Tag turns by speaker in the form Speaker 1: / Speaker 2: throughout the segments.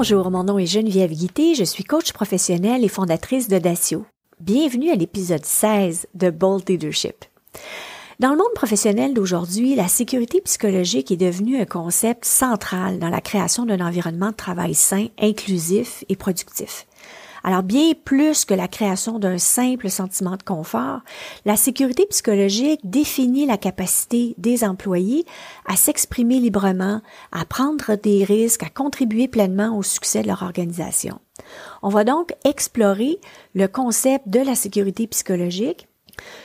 Speaker 1: Bonjour, mon nom est Geneviève Guité, je suis coach professionnelle et fondatrice de Dacio. Bienvenue à l'épisode 16 de Bold Leadership. Dans le monde professionnel d'aujourd'hui, la sécurité psychologique est devenue un concept central dans la création d'un environnement de travail sain, inclusif et productif. Alors bien plus que la création d'un simple sentiment de confort, la sécurité psychologique définit la capacité des employés à s'exprimer librement, à prendre des risques, à contribuer pleinement au succès de leur organisation. On va donc explorer le concept de la sécurité psychologique,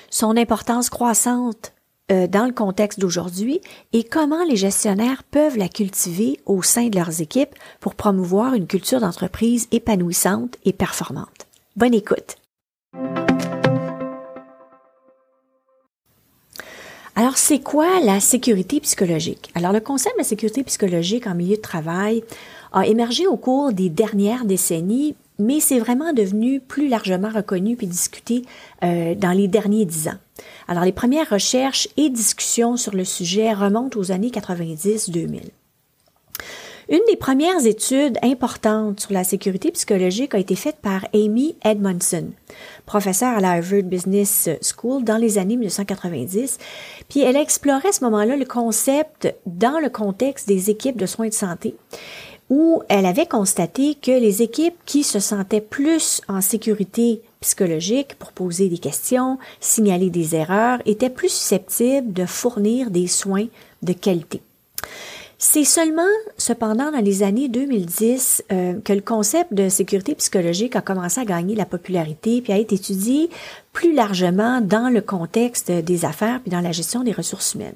Speaker 1: son importance croissante euh, dans le contexte d'aujourd'hui et comment les gestionnaires peuvent la cultiver au sein de leurs équipes pour promouvoir une culture d'entreprise épanouissante et performante. Bonne écoute. Alors, c'est quoi la sécurité psychologique? Alors, le concept de sécurité psychologique en milieu de travail a émergé au cours des dernières décennies, mais c'est vraiment devenu plus largement reconnu puis discuté euh, dans les derniers dix ans. Alors, les premières recherches et discussions sur le sujet remontent aux années 90-2000. Une des premières études importantes sur la sécurité psychologique a été faite par Amy Edmondson, professeure à la Harvard Business School dans les années 1990. Puis elle a exploré à ce moment-là le concept dans le contexte des équipes de soins de santé où elle avait constaté que les équipes qui se sentaient plus en sécurité psychologique pour poser des questions, signaler des erreurs, étaient plus susceptibles de fournir des soins de qualité. C'est seulement, cependant, dans les années 2010 euh, que le concept de sécurité psychologique a commencé à gagner la popularité puis a été étudié plus largement dans le contexte des affaires puis dans la gestion des ressources humaines.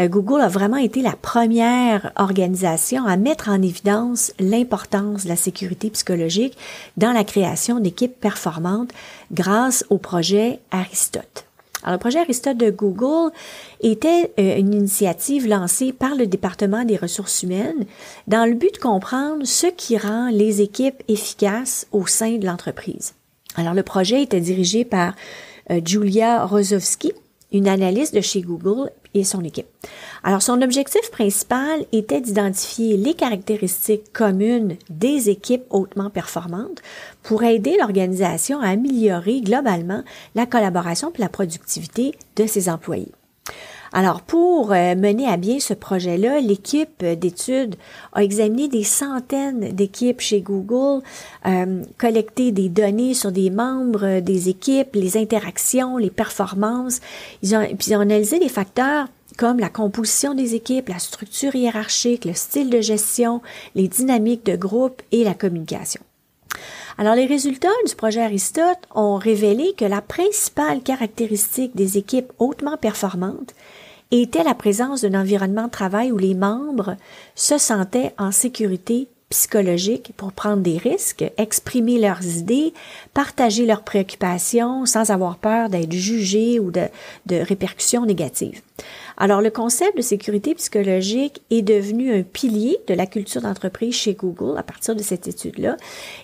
Speaker 1: Euh, Google a vraiment été la première organisation à mettre en évidence l'importance de la sécurité psychologique dans la création d'équipes performantes grâce au projet Aristote. Alors, le projet Aristote de Google était euh, une initiative lancée par le département des ressources humaines dans le but de comprendre ce qui rend les équipes efficaces au sein de l'entreprise. Alors, le projet était dirigé par euh, Julia Rozowski, une analyste de chez Google et son équipe. Alors, son objectif principal était d'identifier les caractéristiques communes des équipes hautement performantes pour aider l'organisation à améliorer globalement la collaboration et la productivité de ses employés. Alors, pour euh, mener à bien ce projet-là, l'équipe d'études a examiné des centaines d'équipes chez Google, euh, collecté des données sur des membres des équipes, les interactions, les performances. Ils ont, puis ils ont analysé des facteurs comme la composition des équipes, la structure hiérarchique, le style de gestion, les dynamiques de groupe et la communication. Alors, les résultats du projet Aristote ont révélé que la principale caractéristique des équipes hautement performantes était la présence d'un environnement de travail où les membres se sentaient en sécurité psychologique pour prendre des risques, exprimer leurs idées, partager leurs préoccupations sans avoir peur d'être jugés ou de, de, répercussions négatives. Alors, le concept de sécurité psychologique est devenu un pilier de la culture d'entreprise chez Google à partir de cette étude-là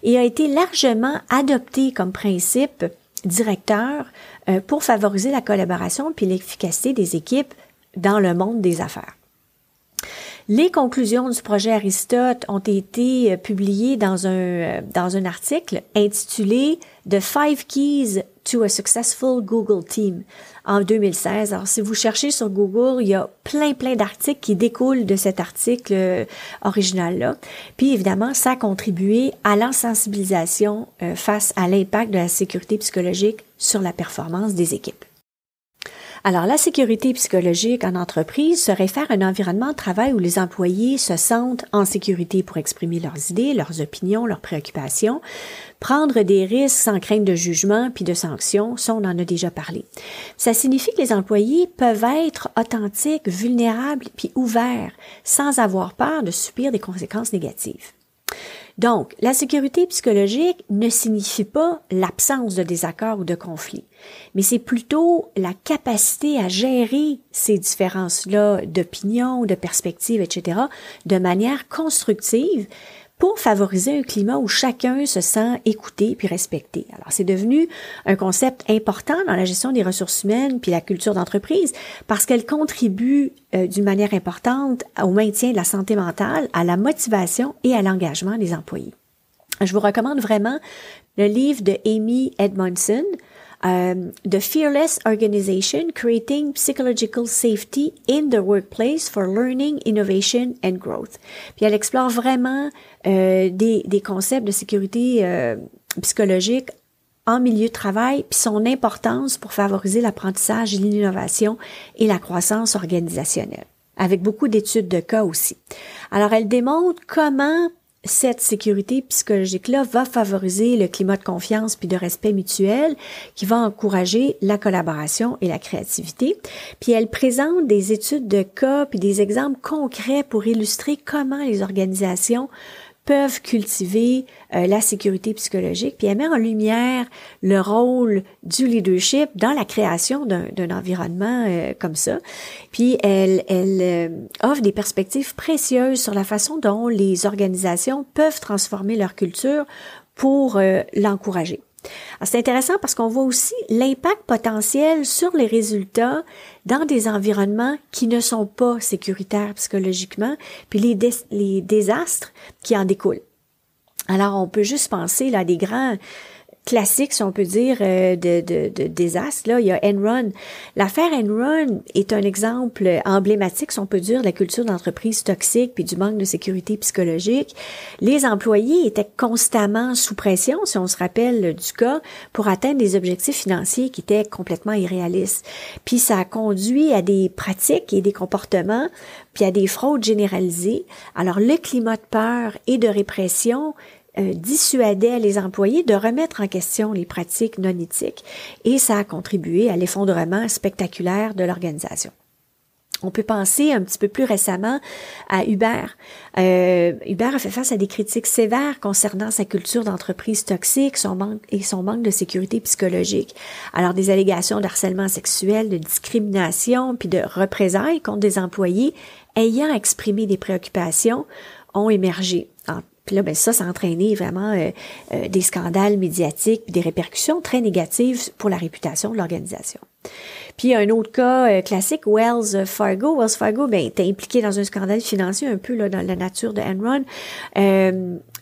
Speaker 1: et a été largement adopté comme principe directeur euh, pour favoriser la collaboration puis l'efficacité des équipes dans le monde des affaires. Les conclusions du projet Aristote ont été euh, publiées dans un, euh, dans un article intitulé The Five Keys to a Successful Google Team en 2016. Alors, si vous cherchez sur Google, il y a plein, plein d'articles qui découlent de cet article euh, original-là. Puis, évidemment, ça a contribué à l'insensibilisation face à l'impact de la sécurité psychologique sur la performance des équipes. Alors, la sécurité psychologique en entreprise se réfère à un environnement de travail où les employés se sentent en sécurité pour exprimer leurs idées, leurs opinions, leurs préoccupations, prendre des risques sans crainte de jugement puis de sanctions, ça on en a déjà parlé. Ça signifie que les employés peuvent être authentiques, vulnérables puis ouverts sans avoir peur de subir des conséquences négatives. Donc, la sécurité psychologique ne signifie pas l'absence de désaccord ou de conflit, mais c'est plutôt la capacité à gérer ces différences-là d'opinion, de perspective, etc., de manière constructive pour favoriser un climat où chacun se sent écouté puis respecté. Alors, c'est devenu un concept important dans la gestion des ressources humaines puis la culture d'entreprise parce qu'elle contribue euh, d'une manière importante au maintien de la santé mentale, à la motivation et à l'engagement des employés. Je vous recommande vraiment le livre de Amy Edmondson, um, The Fearless Organization Creating Psychological Safety in the Workplace for Learning, Innovation and Growth. Puis elle explore vraiment euh, des, des, concepts de sécurité euh, psychologique en milieu de travail, puis son importance pour favoriser l'apprentissage, l'innovation et la croissance organisationnelle, avec beaucoup d'études de cas aussi. Alors, elle démontre comment cette sécurité psychologique-là va favoriser le climat de confiance puis de respect mutuel qui va encourager la collaboration et la créativité. Puis elle présente des études de cas puis des exemples concrets pour illustrer comment les organisations peuvent cultiver euh, la sécurité psychologique, puis elle met en lumière le rôle du leadership dans la création d'un environnement euh, comme ça. Puis elle, elle euh, offre des perspectives précieuses sur la façon dont les organisations peuvent transformer leur culture pour l'encourager. C'est intéressant parce qu'on voit aussi l'impact potentiel sur les résultats dans des environnements qui ne sont pas sécuritaires psychologiquement, puis les, désastres qui en découlent. Alors, on peut juste penser là, à des grands classique, si on peut dire, euh, de, de, de désastre. Là, il y a Enron. L'affaire Enron est un exemple emblématique, si on peut dire, de la culture d'entreprise toxique puis du manque de sécurité psychologique. Les employés étaient constamment sous pression, si on se rappelle du cas, pour atteindre des objectifs financiers qui étaient complètement irréalistes. Puis ça a conduit à des pratiques et des comportements puis à des fraudes généralisées. Alors le climat de peur et de répression euh, dissuadait les employés de remettre en question les pratiques non éthiques et ça a contribué à l'effondrement spectaculaire de l'organisation. On peut penser un petit peu plus récemment à Uber. Euh, Uber a fait face à des critiques sévères concernant sa culture d'entreprise toxique son manque, et son manque de sécurité psychologique. Alors des allégations d'harcèlement sexuel, de discrimination, puis de représailles contre des employés ayant exprimé des préoccupations ont émergé. Puis là, ben ça, ça a entraîné vraiment euh, euh, des scandales médiatiques, puis des répercussions très négatives pour la réputation de l'organisation. Puis un autre cas euh, classique, Wells Fargo. Wells Fargo, ben, était impliqué dans un scandale financier un peu là, dans la nature de Enron.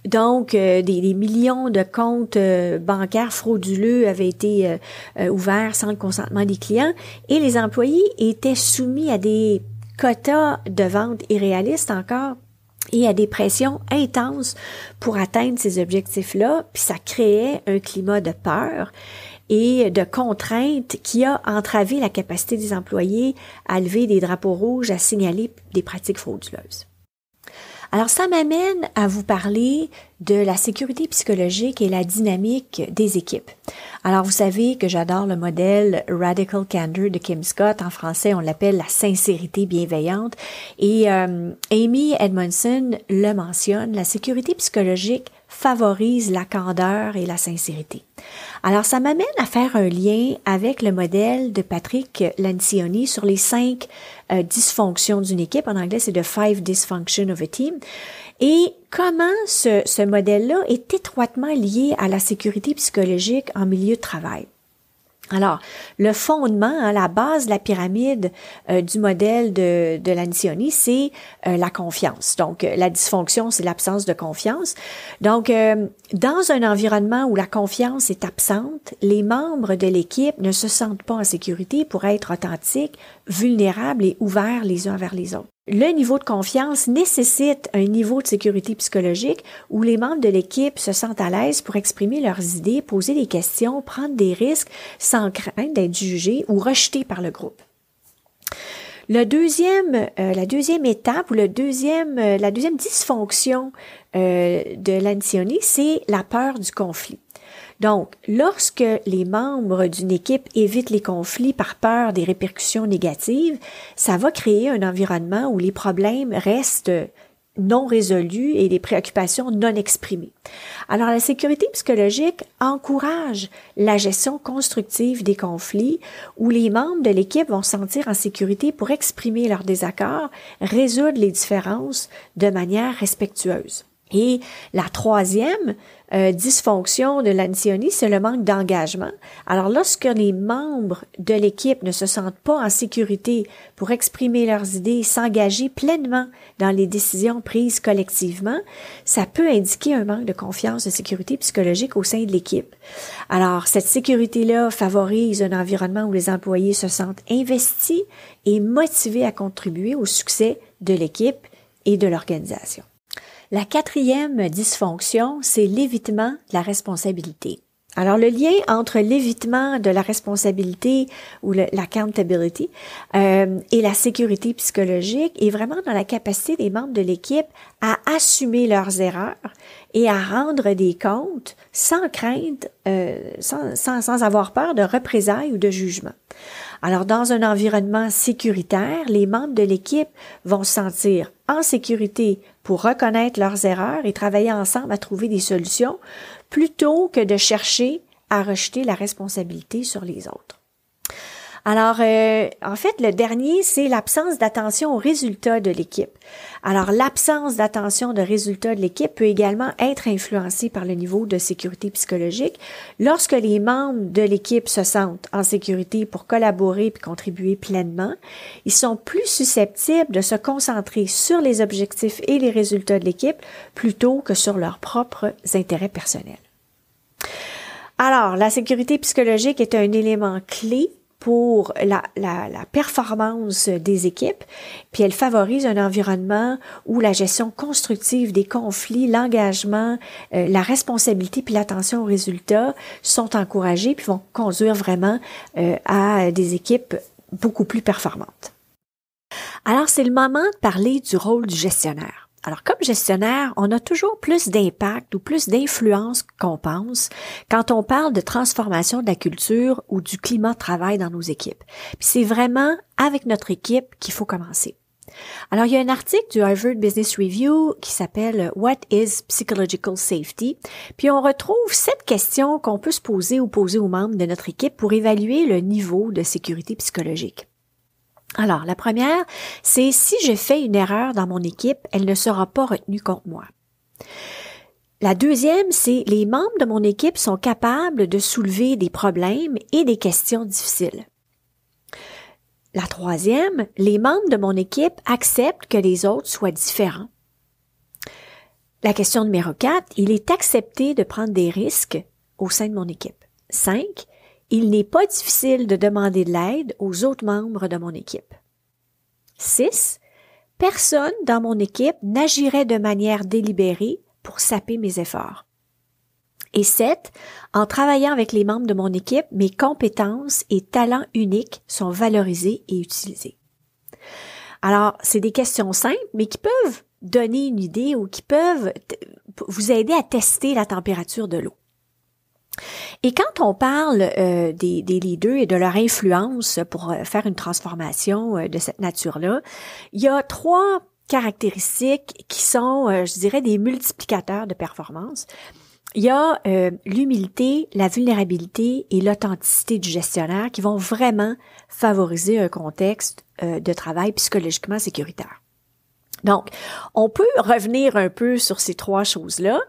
Speaker 1: donc, des, des, millions de comptes bancaires frauduleux avaient été ouverts sans le consentement des clients et les employés étaient soumis à des quotas de vente irréalistes encore et à des pressions intenses pour atteindre ces objectifs-là, puis ça créait un climat de peur et de contrainte qui a entravé la capacité des employés à lever des drapeaux rouges, à signaler des pratiques frauduleuses. Alors ça m'amène à vous parler de la sécurité psychologique et la dynamique des équipes. Alors vous savez que j'adore le modèle Radical Candor de Kim Scott. En français, on l'appelle la sincérité bienveillante. Et euh, Amy Edmondson le mentionne, la sécurité psychologique favorise la candeur et la sincérité. Alors, ça m'amène à faire un lien avec le modèle de Patrick Lancioni sur les cinq euh, dysfonctions d'une équipe. En anglais, c'est The Five Dysfunctions of a Team. Et comment ce, ce modèle-là est étroitement lié à la sécurité psychologique en milieu de travail? Alors, le fondement, hein, la base de la pyramide euh, du modèle de, de c'est euh, la confiance. Donc, euh, la dysfonction, c'est l'absence de confiance. Donc, dans un environnement où la confiance est absente, les membres de l'équipe ne se sentent pas en sécurité pour être authentiques, vulnérables et ouverts les uns vers les autres le niveau de confiance nécessite un niveau de sécurité psychologique où les membres de l'équipe se sentent à l'aise pour exprimer leurs idées, poser des questions, prendre des risques sans crainte d'être jugés ou rejetés par le groupe. Euh, la deuxième étape ou euh, la deuxième dysfonction euh, de l'antioni, c'est la peur du conflit. Donc, lorsque les membres d'une équipe évitent les conflits par peur des répercussions négatives, ça va créer un environnement où les problèmes restent non résolus et des préoccupations non exprimées. Alors la sécurité psychologique encourage la gestion constructive des conflits où les membres de l'équipe vont se sentir en sécurité pour exprimer leurs désaccords, résoudre les différences de manière respectueuse. Et la troisième euh, dysfonction de l'ancioni, c'est le manque d'engagement. Alors lorsque les membres de l'équipe ne se sentent pas en sécurité pour exprimer leurs idées, s'engager pleinement dans les décisions prises collectivement, ça peut indiquer un manque de confiance, de sécurité psychologique au sein de l'équipe. Alors cette sécurité-là favorise un environnement où les employés se sentent investis et motivés à contribuer au succès de l'équipe et de l'organisation. La quatrième dysfonction, c'est l'évitement de la responsabilité. Alors le lien entre l'évitement de la responsabilité ou l'accountability euh, et la sécurité psychologique est vraiment dans la capacité des membres de l'équipe à assumer leurs erreurs et à rendre des comptes sans crainte, euh, sans, sans, avoir peur de représailles ou de jugement. Alors, dans un environnement sécuritaire, les membres de l'équipe vont se sentir en sécurité pour reconnaître leurs erreurs et travailler ensemble à trouver des solutions plutôt que de chercher à rejeter la responsabilité sur les autres. Alors, euh, en fait, le dernier, c'est l'absence d'attention aux résultats de l'équipe. Alors, l'absence d'attention de résultats de l'équipe peut également être influencée par le niveau de sécurité psychologique. Lorsque les membres de l'équipe se sentent en sécurité pour collaborer et contribuer pleinement, ils sont plus susceptibles de se concentrer sur les objectifs et les résultats de l'équipe plutôt que sur leurs propres intérêts personnels. Alors, la sécurité psychologique est un élément clé pour la, la, la, performance des équipes, puis elle favorise un environnement où la gestion constructive des conflits, l'engagement, euh, la responsabilité puis l'attention aux résultats sont encouragés puis vont conduire vraiment euh, à des équipes beaucoup plus performantes. Alors c'est le moment de parler du rôle du gestionnaire. Alors, comme gestionnaire, on a toujours plus d'impact ou plus d'influence qu'on pense quand on parle de transformation de la culture ou du climat de travail dans nos équipes. Puis c'est vraiment avec notre équipe qu'il faut commencer. Alors, il y a un article du Harvard Business Review qui s'appelle What is Psychological Safety? Puis on retrouve cette question qu'on peut se poser ou poser aux membres de notre équipe pour évaluer le niveau de sécurité psychologique. Alors, la première, c'est si je fais une erreur dans mon équipe, elle ne sera pas retenue contre moi. La deuxième, c'est les membres de mon équipe sont capables de soulever des problèmes et des questions difficiles. La troisième, les membres de mon équipe acceptent que les autres soient différents. La question numéro quatre, il est accepté de prendre des risques au sein de mon équipe. Cinq, il n'est pas difficile de demander de l'aide aux autres membres de mon équipe. 6. Personne dans mon équipe n'agirait de manière délibérée pour saper mes efforts. Et 7. En travaillant avec les membres de mon équipe, mes compétences et talents uniques sont valorisés et utilisés. Alors, c'est des questions simples, mais qui peuvent donner une idée ou qui peuvent vous aider à tester la température de l'eau. Et quand on parle euh, des, des, leaders et de leur influence pour euh, faire une transformation euh, de cette nature-là, il y a trois caractéristiques qui sont, je dirais, des multiplicateurs de performance. Il y a l'humilité, la vulnérabilité et l'authenticité du gestionnaire qui vont vraiment favoriser un contexte de travail psychologiquement sécuritaire. Donc, on peut revenir un peu sur ces trois choses-là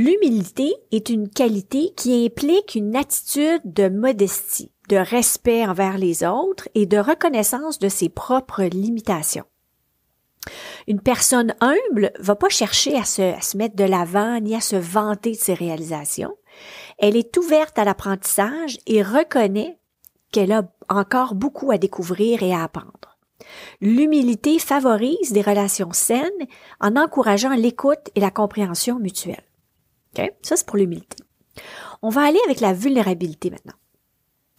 Speaker 1: L'humilité est une qualité qui implique une attitude de modestie, de respect envers les autres et de reconnaissance de ses propres limitations. Une personne humble va pas chercher à se, à se mettre de l'avant ni à se vanter de ses réalisations. Elle est ouverte à l'apprentissage et reconnaît qu'elle a encore beaucoup à découvrir et à apprendre. L'humilité favorise des relations saines en encourageant l'écoute et la compréhension mutuelle. Ça, c'est pour l'humilité. On va aller avec la vulnérabilité maintenant.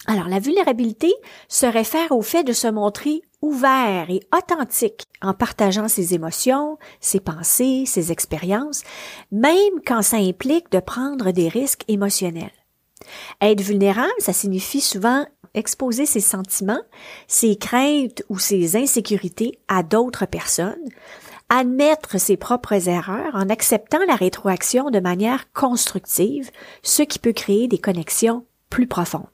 Speaker 1: Alors, la vulnérabilité se réfère au fait de se montrer ouvert et authentique en partageant ses émotions, ses pensées, ses expériences, même quand ça implique de prendre des risques émotionnels. Être vulnérable, ça signifie souvent exposer ses sentiments, ses craintes ou ses insécurités à d'autres personnes, admettre ses propres erreurs en acceptant la rétroaction de manière constructive, ce qui peut créer des connexions plus profondes.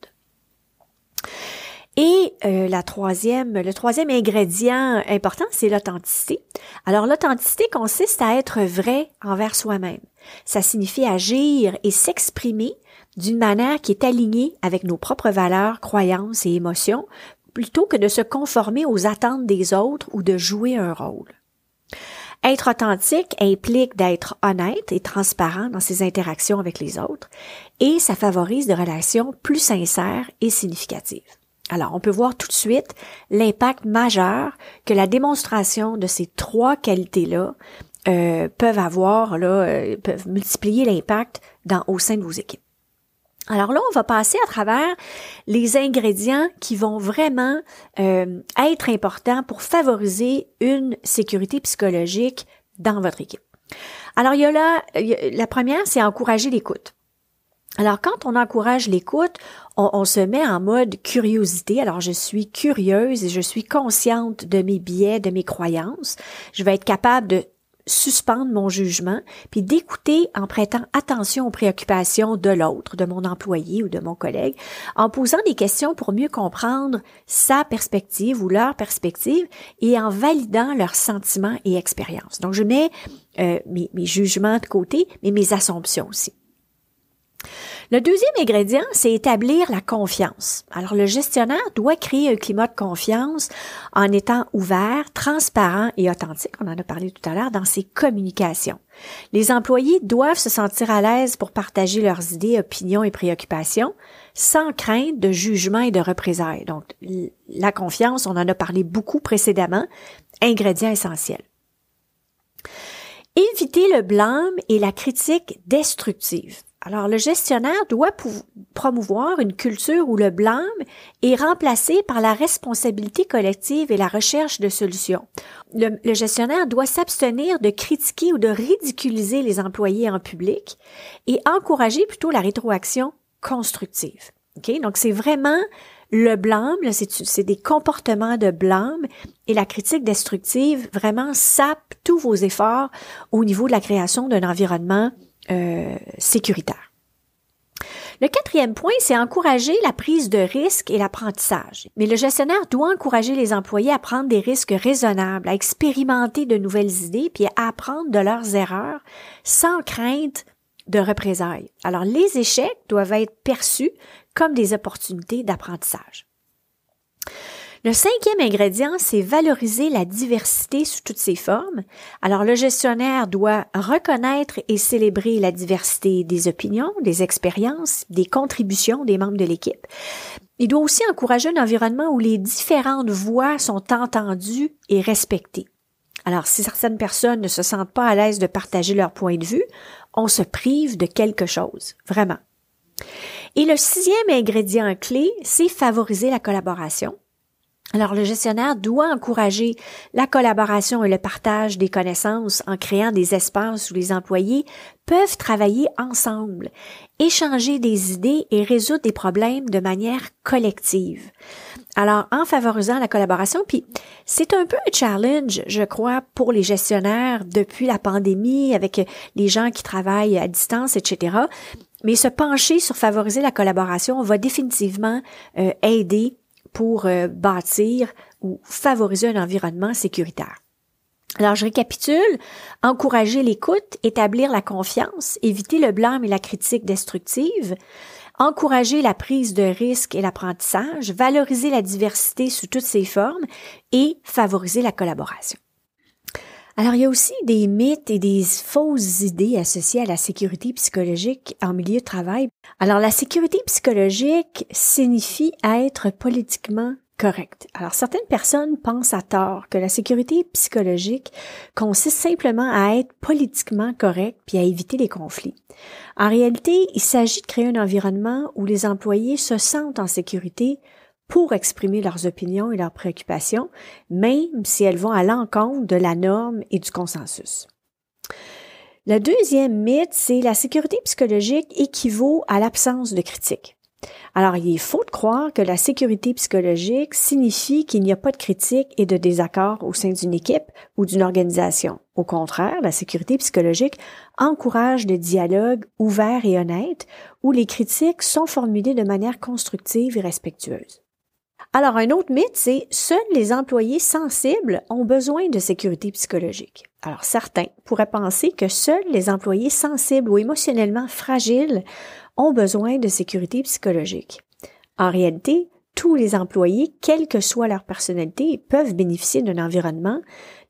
Speaker 1: Et euh, la troisième, le troisième ingrédient important, c'est l'authenticité. Alors l'authenticité consiste à être vrai envers soi-même. Ça signifie agir et s'exprimer d'une manière qui est alignée avec nos propres valeurs, croyances et émotions, plutôt que de se conformer aux attentes des autres ou de jouer un rôle. Être authentique implique d'être honnête et transparent dans ses interactions avec les autres et ça favorise des relations plus sincères et significatives. Alors, on peut voir tout de suite l'impact majeur que la démonstration de ces trois qualités-là euh, peuvent avoir, là, euh, peuvent multiplier l'impact au sein de vos équipes. Alors là, on va passer à travers les ingrédients qui vont vraiment euh, être importants pour favoriser une sécurité psychologique dans votre équipe. Alors, il y a là, la première, c'est encourager l'écoute. Alors, quand on encourage l'écoute, on, on, se met en mode curiosité. Alors, je suis curieuse et je suis consciente de mes biais, de mes croyances. Je vais être capable de suspendre mon jugement, puis d'écouter en prêtant attention aux préoccupations de l'autre, de mon employé ou de mon collègue, en posant des questions pour mieux comprendre sa perspective ou leur perspective et en validant leurs sentiments et expériences. Donc, je mets euh, mes, mes jugements de côté, mais mes assumptions aussi. Le deuxième ingrédient, c'est établir la confiance. Alors, le gestionnaire doit créer un climat de confiance en étant ouvert, transparent et authentique, on en a parlé tout à l'heure, dans ses communications. Les employés doivent se sentir à l'aise pour partager leurs idées, opinions et préoccupations sans crainte de jugement et de représailles. Donc, la confiance, on en a parlé beaucoup précédemment, ingrédient essentiel. Éviter le blâme et la critique destructive. Alors, le gestionnaire doit promouvoir une culture où le blâme est remplacé par la responsabilité collective et la recherche de solutions. Le, gestionnaire doit s'abstenir de critiquer ou de ridiculiser les employés en public et encourager plutôt la rétroaction constructive. Okay? Donc, c'est vraiment le blâme, c'est des comportements de blâme et la critique destructive vraiment sape tous vos efforts au niveau de la création d'un environnement euh, sécuritaire. Le quatrième point, c'est encourager la prise de risques et l'apprentissage. Mais le gestionnaire doit encourager les employés à prendre des risques raisonnables, à expérimenter de nouvelles idées, puis à apprendre de leurs erreurs sans crainte de représailles. Alors, les échecs doivent être perçus comme des opportunités d'apprentissage. Le cinquième ingrédient, c'est valoriser la diversité sous toutes ses formes. Alors, le gestionnaire doit reconnaître et célébrer la diversité des opinions, des expériences, des contributions des membres de l'équipe. Il doit aussi encourager un environnement où les différentes voix sont entendues et respectées. Alors, si certaines personnes ne se sentent pas à l'aise de partager leur point de vue, on se prive de quelque chose, vraiment. Et le sixième ingrédient clé, c'est favoriser la collaboration. Alors, le gestionnaire doit encourager la collaboration et le partage des connaissances en créant des espaces où les employés peuvent travailler ensemble, échanger des idées et résoudre des problèmes de manière collective. Alors, en favorisant la collaboration, puis c'est un peu un challenge, je crois, pour les gestionnaires depuis la pandémie, avec les gens qui travaillent à distance, etc. Mais se pencher sur favoriser la collaboration va définitivement euh, aider pour euh, bâtir ou favoriser un environnement sécuritaire. Alors, je récapitule. Encourager l'écoute, établir la confiance, éviter le blâme et la critique destructive, encourager la prise de risque et l'apprentissage, valoriser la diversité sous toutes ses formes et favoriser la collaboration. Alors, il y a aussi des mythes et des fausses idées associées à la sécurité psychologique en milieu de travail. Alors, la sécurité psychologique signifie être politiquement correct. Alors, certaines personnes pensent à tort que la sécurité psychologique consiste simplement à être politiquement correct puis à éviter les conflits. En réalité, il s'agit de créer un environnement où les employés se sentent en sécurité pour exprimer leurs opinions et leurs préoccupations, même si elles vont à l'encontre de la norme et du consensus. Le deuxième mythe, c'est la sécurité psychologique équivaut à l'absence de critique. Alors, il est faux de croire que la sécurité psychologique signifie qu'il n'y a pas de critique et de désaccord au sein d'une équipe ou d'une organisation. Au contraire, la sécurité psychologique encourage le dialogue ouvert et honnête où les critiques sont formulées de manière constructive et respectueuse. Alors, un autre mythe, c'est seuls les employés sensibles ont besoin de sécurité psychologique. Alors, certains pourraient penser que seuls les employés sensibles ou émotionnellement fragiles ont besoin de sécurité psychologique. En réalité, tous les employés, quelle que soit leur personnalité, peuvent bénéficier d'un environnement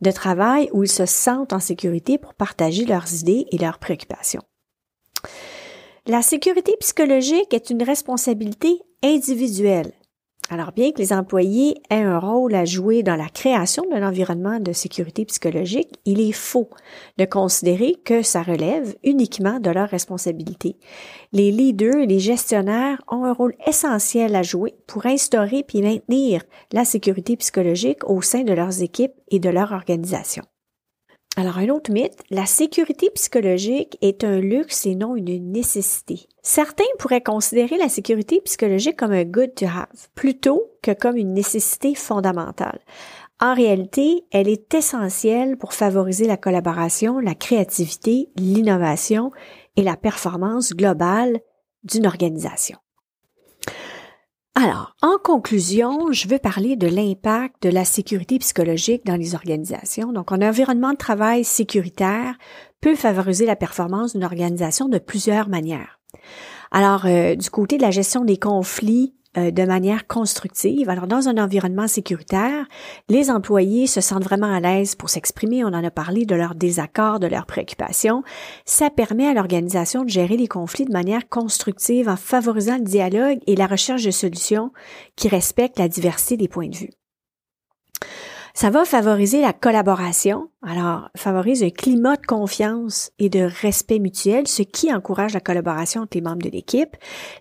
Speaker 1: de travail où ils se sentent en sécurité pour partager leurs idées et leurs préoccupations. La sécurité psychologique est une responsabilité individuelle alors, bien que les employés aient un rôle à jouer dans la création d'un environnement de sécurité psychologique, il est faux de considérer que ça relève uniquement de leur responsabilité. Les leaders et les gestionnaires ont un rôle essentiel à jouer pour instaurer puis maintenir la sécurité psychologique au sein de leurs équipes et de leur organisation. Alors, un autre mythe, la sécurité psychologique est un luxe et non une nécessité. Certains pourraient considérer la sécurité psychologique comme un good to have, plutôt que comme une nécessité fondamentale. En réalité, elle est essentielle pour favoriser la collaboration, la créativité, l'innovation et la performance globale d'une organisation. Alors, en conclusion, je veux parler de l'impact de la sécurité psychologique dans les organisations. Donc, un environnement de travail sécuritaire peut favoriser la performance d'une organisation de plusieurs manières. Alors, euh, du côté de la gestion des conflits euh, de manière constructive. Alors, dans un environnement sécuritaire, les employés se sentent vraiment à l'aise pour s'exprimer. On en a parlé de leurs désaccords, de leurs préoccupations. Ça permet à l'organisation de gérer les conflits de manière constructive en favorisant le dialogue et la recherche de solutions qui respectent la diversité des points de vue. Ça va favoriser la collaboration, alors favorise un climat de confiance et de respect mutuel, ce qui encourage la collaboration entre les membres de l'équipe.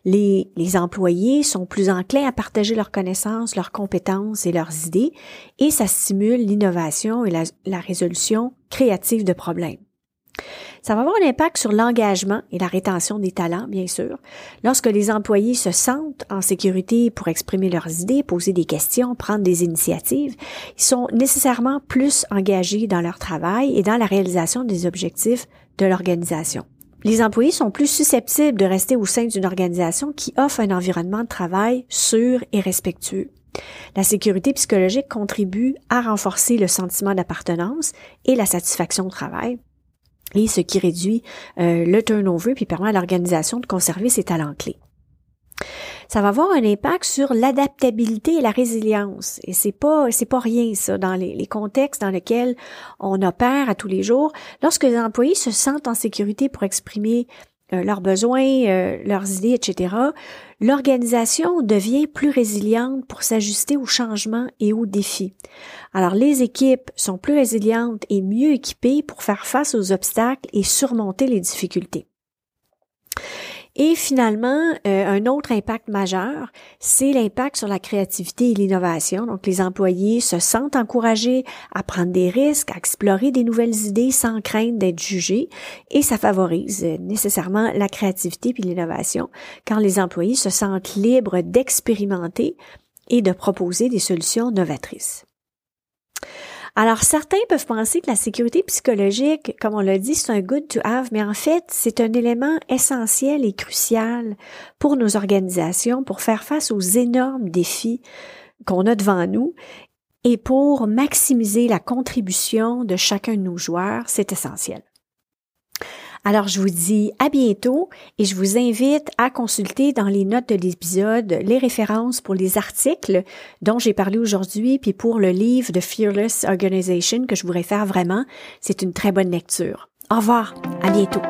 Speaker 1: Les, les employés sont plus enclins à partager leurs connaissances, leurs compétences et leurs idées, et ça stimule l'innovation et la, la résolution créative de problèmes. Ça va avoir un impact sur l'engagement et la rétention des talents, bien sûr. Lorsque les employés se sentent en sécurité pour exprimer leurs idées, poser des questions, prendre des initiatives, ils sont nécessairement plus engagés dans leur travail et dans la réalisation des objectifs de l'organisation. Les employés sont plus susceptibles de rester au sein d'une organisation qui offre un environnement de travail sûr et respectueux. La sécurité psychologique contribue à renforcer le sentiment d'appartenance et la satisfaction au travail, et ce qui réduit euh, le turnover puis permet à l'organisation de conserver ses talents clés. Ça va avoir un impact sur l'adaptabilité et la résilience. Et c'est pas, c'est pas rien, ça, dans les, les, contextes dans lesquels on opère à tous les jours. Lorsque les employés se sentent en sécurité pour exprimer leurs besoins, euh, leurs idées, etc., l'organisation devient plus résiliente pour s'ajuster aux changements et aux défis. Alors les équipes sont plus résilientes et mieux équipées pour faire face aux obstacles et surmonter les difficultés. Et finalement, euh, un autre impact majeur, c'est l'impact sur la créativité et l'innovation. Donc, les employés se sentent encouragés à prendre des risques, à explorer des nouvelles idées sans crainte d'être jugés, et ça favorise euh, nécessairement la créativité puis l'innovation quand les employés se sentent libres d'expérimenter et de proposer des solutions novatrices. Alors, certains peuvent penser que la sécurité psychologique, comme on l'a dit, c'est un good to have, mais en fait, c'est un élément essentiel et crucial pour nos organisations pour faire face aux énormes défis qu'on a devant nous et pour maximiser la contribution de chacun de nos joueurs, c'est essentiel. Alors, je vous dis à bientôt et je vous invite à consulter dans les notes de l'épisode les références pour les articles dont j'ai parlé aujourd'hui, puis pour le livre de Fearless Organization que je vous réfère vraiment. C'est une très bonne lecture. Au revoir, à bientôt.